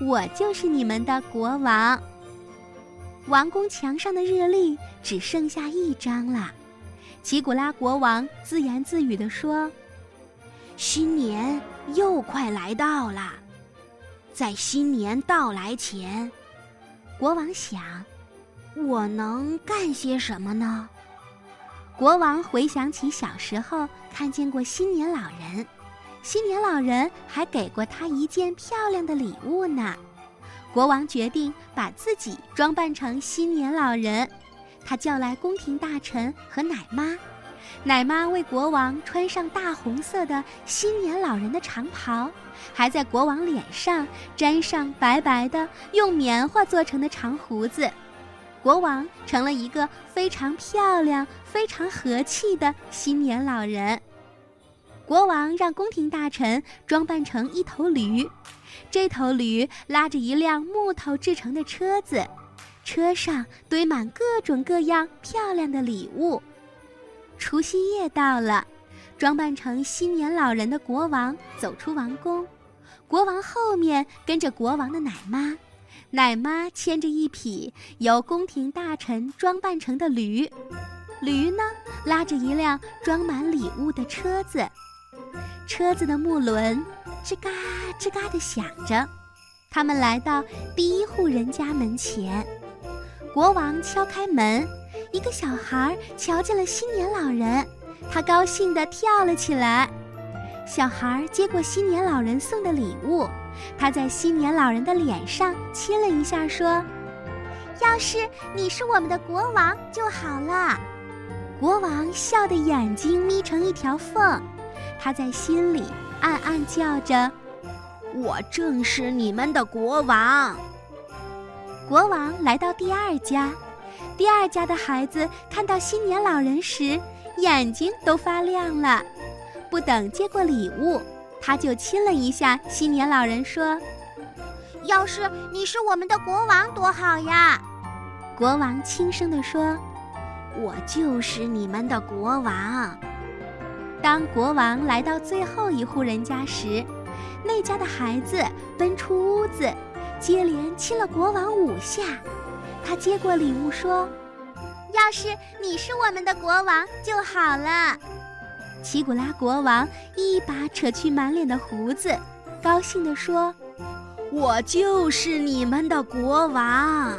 我就是你们的国王。”王宫墙上的日历只剩下一张了。奇古拉国王自言自语地说：“新年又快来到了，在新年到来前，国王想，我能干些什么呢？”国王回想起小时候看见过新年老人，新年老人还给过他一件漂亮的礼物呢。国王决定把自己装扮成新年老人。他叫来宫廷大臣和奶妈，奶妈为国王穿上大红色的新年老人的长袍，还在国王脸上粘上白白的用棉花做成的长胡子，国王成了一个非常漂亮、非常和气的新年老人。国王让宫廷大臣装扮成一头驴，这头驴拉着一辆木头制成的车子。车上堆满各种各样漂亮的礼物。除夕夜到了，装扮成新年老人的国王走出王宫，国王后面跟着国王的奶妈，奶妈牵着一匹由宫廷大臣装扮成的驴，驴呢拉着一辆装满礼物的车子，车子的木轮吱嘎吱嘎地响着。他们来到第一户人家门前。国王敲开门，一个小孩瞧见了新年老人，他高兴地跳了起来。小孩接过新年老人送的礼物，他在新年老人的脸上亲了一下，说：“要是你是我们的国王就好了。”国王笑得眼睛眯成一条缝，他在心里暗暗叫着：“我正是你们的国王。”国王来到第二家，第二家的孩子看到新年老人时，眼睛都发亮了。不等接过礼物，他就亲了一下新年老人，说：“要是你是我们的国王，多好呀！”国王轻声地说：“我就是你们的国王。”当国王来到最后一户人家时，那家的孩子奔出屋子。接连亲了国王五下，他接过礼物说：“要是你是我们的国王就好了。”奇古拉国王一把扯去满脸的胡子，高兴地说：“我就是你们的国王。”